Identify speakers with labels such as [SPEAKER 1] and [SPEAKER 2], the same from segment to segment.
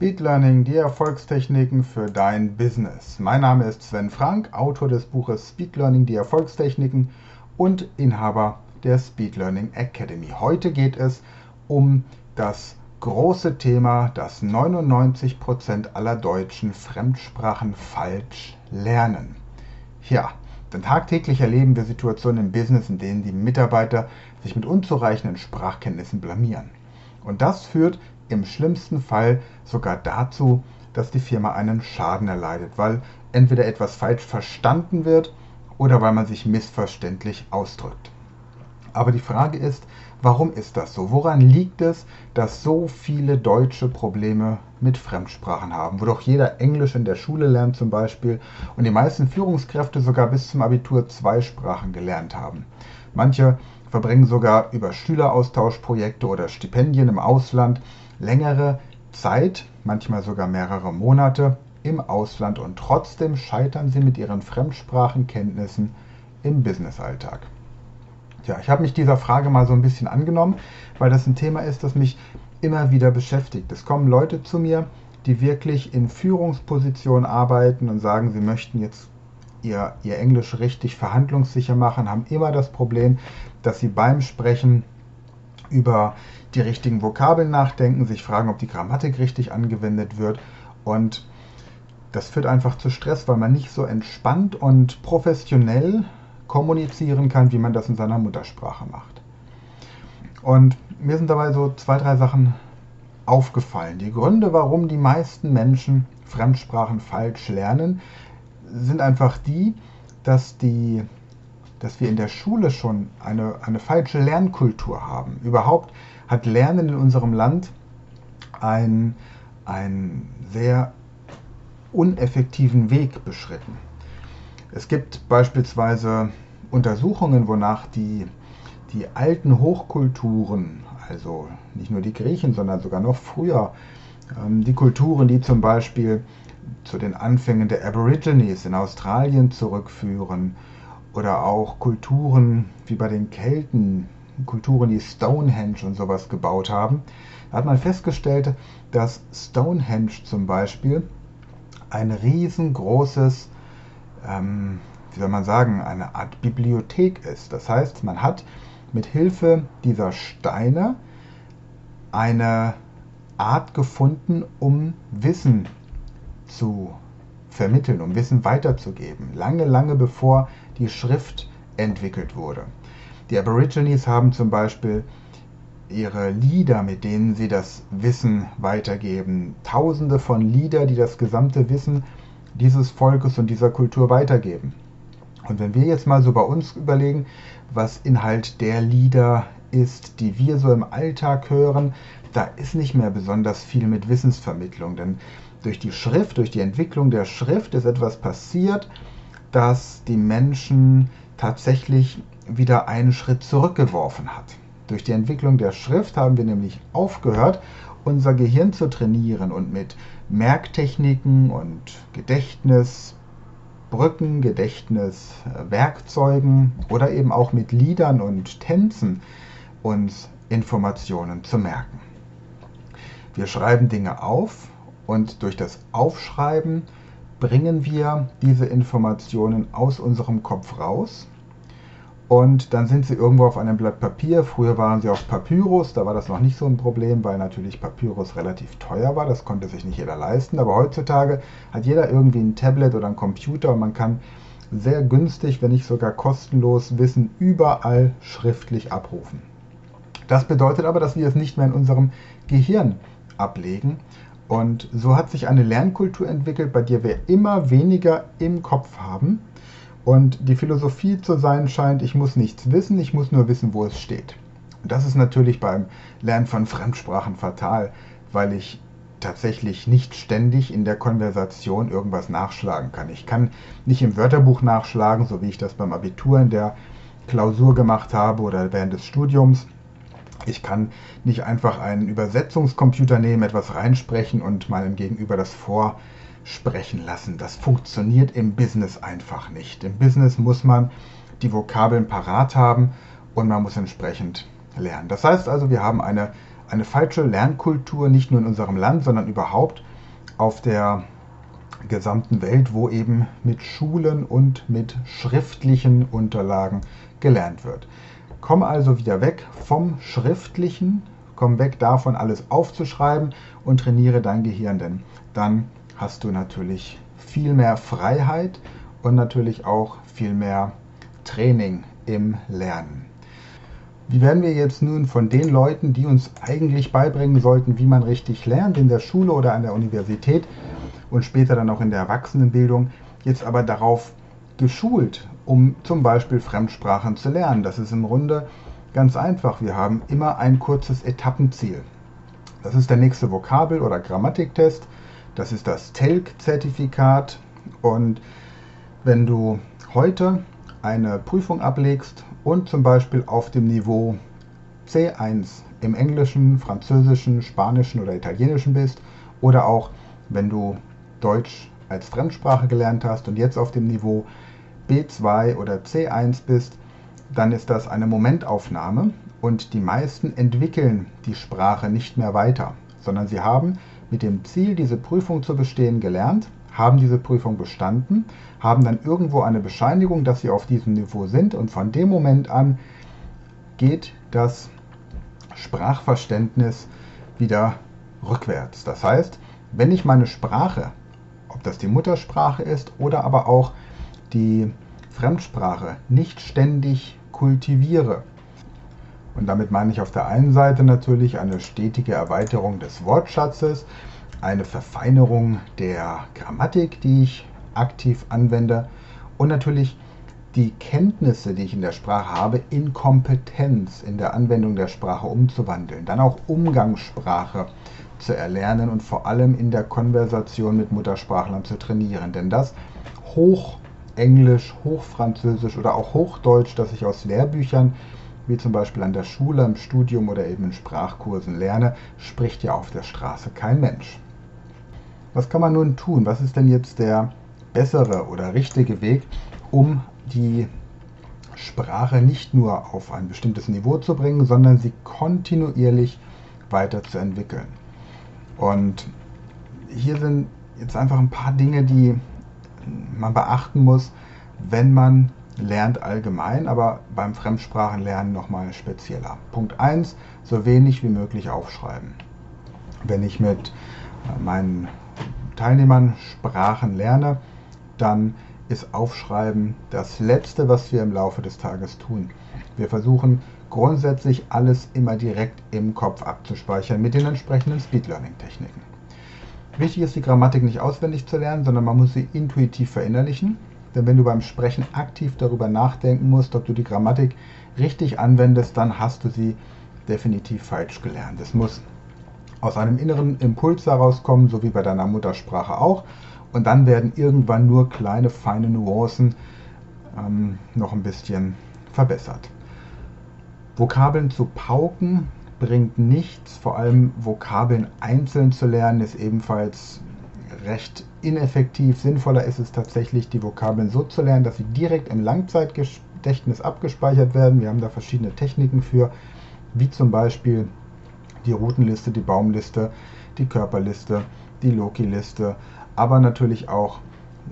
[SPEAKER 1] Speed Learning, die Erfolgstechniken für dein Business. Mein Name ist Sven Frank, Autor des Buches Speed Learning, die Erfolgstechniken und Inhaber der Speed Learning Academy. Heute geht es um das große Thema, dass 99% aller Deutschen Fremdsprachen falsch lernen. Ja, denn tagtäglich erleben wir Situationen im Business, in denen die Mitarbeiter sich mit unzureichenden Sprachkenntnissen blamieren. Und das führt im schlimmsten Fall sogar dazu, dass die Firma einen Schaden erleidet, weil entweder etwas falsch verstanden wird oder weil man sich missverständlich ausdrückt. Aber die Frage ist, warum ist das so? Woran liegt es, dass so viele Deutsche Probleme mit Fremdsprachen haben, wo doch jeder Englisch in der Schule lernt zum Beispiel und die meisten Führungskräfte sogar bis zum Abitur zwei Sprachen gelernt haben. Manche verbringen sogar über Schüleraustauschprojekte oder Stipendien im Ausland längere Zeit, manchmal sogar mehrere Monate im Ausland und trotzdem scheitern sie mit ihren Fremdsprachenkenntnissen im Businessalltag. Ja, ich habe mich dieser Frage mal so ein bisschen angenommen, weil das ein Thema ist, das mich immer wieder beschäftigt. Es kommen Leute zu mir, die wirklich in Führungspositionen arbeiten und sagen, sie möchten jetzt ihr, ihr Englisch richtig verhandlungssicher machen, haben immer das Problem, dass sie beim Sprechen über die richtigen Vokabeln nachdenken, sich fragen, ob die Grammatik richtig angewendet wird. Und das führt einfach zu Stress, weil man nicht so entspannt und professionell kommunizieren kann, wie man das in seiner Muttersprache macht. Und mir sind dabei so zwei, drei Sachen aufgefallen. Die Gründe, warum die meisten Menschen Fremdsprachen falsch lernen, sind einfach die, dass die dass wir in der Schule schon eine, eine falsche Lernkultur haben. Überhaupt hat Lernen in unserem Land einen, einen sehr uneffektiven Weg beschritten. Es gibt beispielsweise Untersuchungen, wonach die, die alten Hochkulturen, also nicht nur die Griechen, sondern sogar noch früher, ähm, die Kulturen, die zum Beispiel zu den Anfängen der Aborigines in Australien zurückführen oder auch Kulturen wie bei den Kelten, Kulturen, die Stonehenge und sowas gebaut haben, da hat man festgestellt, dass Stonehenge zum Beispiel ein riesengroßes, ähm, wie soll man sagen, eine Art Bibliothek ist. Das heißt, man hat mit Hilfe dieser Steine eine Art gefunden, um Wissen zu vermitteln, um Wissen weiterzugeben. Lange, lange bevor die Schrift entwickelt wurde. Die Aborigines haben zum Beispiel ihre Lieder, mit denen sie das Wissen weitergeben. Tausende von Lieder, die das gesamte Wissen dieses Volkes und dieser Kultur weitergeben. Und wenn wir jetzt mal so bei uns überlegen, was Inhalt der Lieder ist, die wir so im Alltag hören, da ist nicht mehr besonders viel mit Wissensvermittlung. Denn durch die Schrift, durch die Entwicklung der Schrift ist etwas passiert, dass die Menschen tatsächlich wieder einen Schritt zurückgeworfen hat. Durch die Entwicklung der Schrift haben wir nämlich aufgehört, unser Gehirn zu trainieren und mit Merktechniken und Gedächtnisbrücken, Gedächtniswerkzeugen oder eben auch mit Liedern und Tänzen uns Informationen zu merken. Wir schreiben Dinge auf und durch das Aufschreiben bringen wir diese Informationen aus unserem Kopf raus und dann sind sie irgendwo auf einem Blatt Papier. Früher waren sie auf Papyrus, da war das noch nicht so ein Problem, weil natürlich Papyrus relativ teuer war, das konnte sich nicht jeder leisten. Aber heutzutage hat jeder irgendwie ein Tablet oder einen Computer und man kann sehr günstig, wenn nicht sogar kostenlos Wissen überall schriftlich abrufen. Das bedeutet aber, dass wir es nicht mehr in unserem Gehirn ablegen, und so hat sich eine Lernkultur entwickelt, bei der wir immer weniger im Kopf haben und die Philosophie zu sein scheint, ich muss nichts wissen, ich muss nur wissen, wo es steht. Das ist natürlich beim Lernen von Fremdsprachen fatal, weil ich tatsächlich nicht ständig in der Konversation irgendwas nachschlagen kann. Ich kann nicht im Wörterbuch nachschlagen, so wie ich das beim Abitur in der Klausur gemacht habe oder während des Studiums ich kann nicht einfach einen Übersetzungscomputer nehmen, etwas reinsprechen und meinem Gegenüber das vorsprechen lassen. Das funktioniert im Business einfach nicht. Im Business muss man die Vokabeln parat haben und man muss entsprechend lernen. Das heißt also, wir haben eine, eine falsche Lernkultur, nicht nur in unserem Land, sondern überhaupt auf der gesamten Welt, wo eben mit Schulen und mit schriftlichen Unterlagen gelernt wird. Komm also wieder weg vom Schriftlichen, komm weg davon, alles aufzuschreiben und trainiere dein Gehirn, denn dann hast du natürlich viel mehr Freiheit und natürlich auch viel mehr Training im Lernen. Wie werden wir jetzt nun von den Leuten, die uns eigentlich beibringen sollten, wie man richtig lernt, in der Schule oder an der Universität und später dann auch in der Erwachsenenbildung, jetzt aber darauf geschult, um zum Beispiel Fremdsprachen zu lernen? Das ist im Grunde ganz einfach. Wir haben immer ein kurzes Etappenziel. Das ist der nächste Vokabel- oder Grammatiktest. Das ist das TELC-Zertifikat. Und wenn du heute eine Prüfung ablegst und zum Beispiel auf dem Niveau C1 im Englischen, Französischen, Spanischen oder Italienischen bist oder auch wenn du Deutsch als Fremdsprache gelernt hast und jetzt auf dem Niveau B2 oder C1 bist, dann ist das eine Momentaufnahme und die meisten entwickeln die Sprache nicht mehr weiter, sondern sie haben mit dem Ziel, diese Prüfung zu bestehen, gelernt, haben diese Prüfung bestanden, haben dann irgendwo eine Bescheinigung, dass sie auf diesem Niveau sind und von dem Moment an geht das Sprachverständnis wieder rückwärts. Das heißt, wenn ich meine Sprache, ob das die Muttersprache ist oder aber auch die Fremdsprache, nicht ständig kultiviere, und damit meine ich auf der einen Seite natürlich eine stetige Erweiterung des Wortschatzes, eine Verfeinerung der Grammatik, die ich aktiv anwende und natürlich die Kenntnisse, die ich in der Sprache habe, in Kompetenz in der Anwendung der Sprache umzuwandeln. Dann auch Umgangssprache zu erlernen und vor allem in der Konversation mit Muttersprachlern zu trainieren. Denn das Hochenglisch, Hochfranzösisch oder auch Hochdeutsch, das ich aus Lehrbüchern wie zum Beispiel an der Schule, im Studium oder eben in Sprachkursen lerne, spricht ja auf der Straße kein Mensch. Was kann man nun tun? Was ist denn jetzt der bessere oder richtige Weg, um die Sprache nicht nur auf ein bestimmtes Niveau zu bringen, sondern sie kontinuierlich weiterzuentwickeln? Und hier sind jetzt einfach ein paar Dinge, die man beachten muss, wenn man lernt allgemein, aber beim Fremdsprachenlernen nochmal spezieller. Punkt 1, so wenig wie möglich aufschreiben. Wenn ich mit äh, meinen Teilnehmern Sprachen lerne, dann ist Aufschreiben das Letzte, was wir im Laufe des Tages tun. Wir versuchen grundsätzlich alles immer direkt im Kopf abzuspeichern mit den entsprechenden Speed Learning Techniken. Wichtig ist die Grammatik nicht auswendig zu lernen, sondern man muss sie intuitiv verinnerlichen. Denn wenn du beim Sprechen aktiv darüber nachdenken musst, ob du die Grammatik richtig anwendest, dann hast du sie definitiv falsch gelernt. Es muss aus einem inneren Impuls herauskommen, so wie bei deiner Muttersprache auch. Und dann werden irgendwann nur kleine, feine Nuancen ähm, noch ein bisschen verbessert. Vokabeln zu pauken bringt nichts. Vor allem Vokabeln einzeln zu lernen ist ebenfalls recht ineffektiv. Sinnvoller ist es tatsächlich, die Vokabeln so zu lernen, dass sie direkt im Langzeitgedächtnis abgespeichert werden. Wir haben da verschiedene Techniken für, wie zum Beispiel die Routenliste, die Baumliste, die Körperliste, die Loki-Liste, aber natürlich auch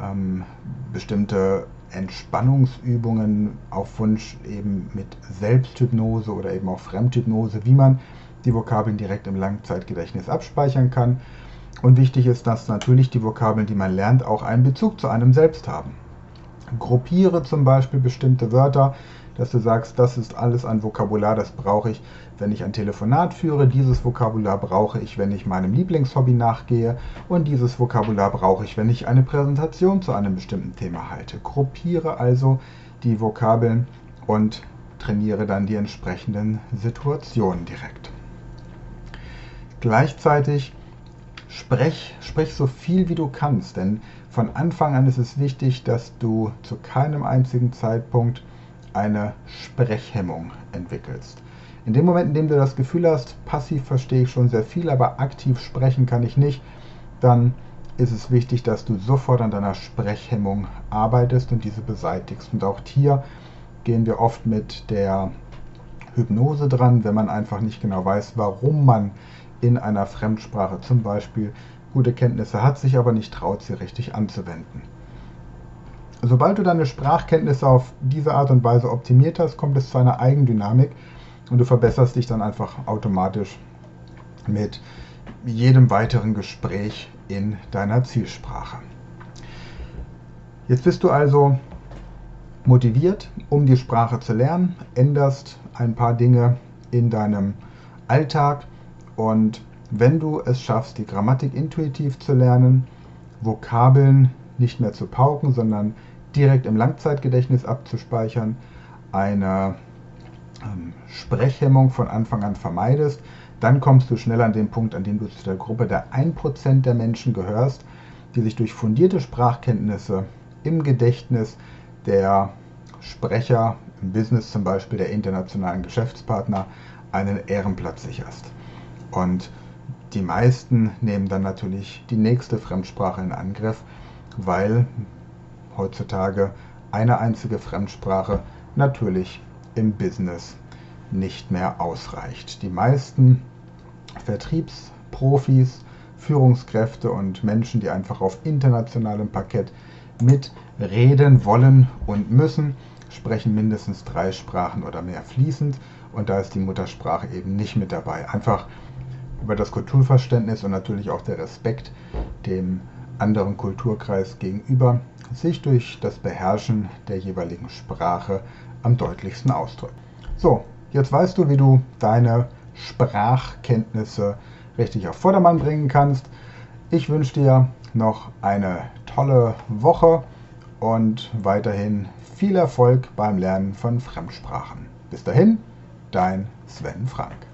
[SPEAKER 1] ähm, bestimmte Entspannungsübungen auf Wunsch eben mit Selbsthypnose oder eben auch Fremdhypnose, wie man die Vokabeln direkt im Langzeitgedächtnis abspeichern kann. Und wichtig ist, dass natürlich die Vokabeln, die man lernt, auch einen Bezug zu einem selbst haben. Gruppiere zum Beispiel bestimmte Wörter, dass du sagst, das ist alles ein Vokabular, das brauche ich, wenn ich ein Telefonat führe, dieses Vokabular brauche ich, wenn ich meinem Lieblingshobby nachgehe und dieses Vokabular brauche ich, wenn ich eine Präsentation zu einem bestimmten Thema halte. Gruppiere also die Vokabeln und trainiere dann die entsprechenden Situationen direkt. Gleichzeitig sprech, sprich so viel wie du kannst, denn von Anfang an ist es wichtig, dass du zu keinem einzigen Zeitpunkt eine Sprechhemmung entwickelst. In dem Moment, in dem du das Gefühl hast, passiv verstehe ich schon sehr viel, aber aktiv sprechen kann ich nicht, dann ist es wichtig, dass du sofort an deiner Sprechhemmung arbeitest und diese beseitigst. Und auch hier gehen wir oft mit der Hypnose dran, wenn man einfach nicht genau weiß, warum man in einer Fremdsprache zum Beispiel gute Kenntnisse hat, sich aber nicht traut, sie richtig anzuwenden. Sobald du deine Sprachkenntnisse auf diese Art und Weise optimiert hast, kommt es zu einer Eigendynamik und du verbesserst dich dann einfach automatisch mit jedem weiteren Gespräch in deiner Zielsprache. Jetzt bist du also motiviert, um die Sprache zu lernen, änderst ein paar Dinge in deinem Alltag und wenn du es schaffst, die Grammatik intuitiv zu lernen, Vokabeln nicht mehr zu pauken, sondern direkt im Langzeitgedächtnis abzuspeichern, eine ähm, Sprechhemmung von Anfang an vermeidest, dann kommst du schnell an den Punkt, an dem du zu der Gruppe der 1% der Menschen gehörst, die sich durch fundierte Sprachkenntnisse im Gedächtnis der Sprecher im Business, zum Beispiel der internationalen Geschäftspartner, einen Ehrenplatz sicherst. Und die meisten nehmen dann natürlich die nächste Fremdsprache in Angriff, weil heutzutage eine einzige Fremdsprache natürlich im Business nicht mehr ausreicht. Die meisten Vertriebsprofis, Führungskräfte und Menschen, die einfach auf internationalem Parkett mitreden wollen und müssen, sprechen mindestens drei Sprachen oder mehr fließend und da ist die Muttersprache eben nicht mit dabei. Einfach über das Kulturverständnis und natürlich auch der Respekt dem anderen Kulturkreis gegenüber sich durch das Beherrschen der jeweiligen Sprache am deutlichsten ausdrückt. So, jetzt weißt du, wie du deine Sprachkenntnisse richtig auf Vordermann bringen kannst. Ich wünsche dir noch eine tolle Woche und weiterhin viel Erfolg beim Lernen von Fremdsprachen. Bis dahin, dein Sven Frank.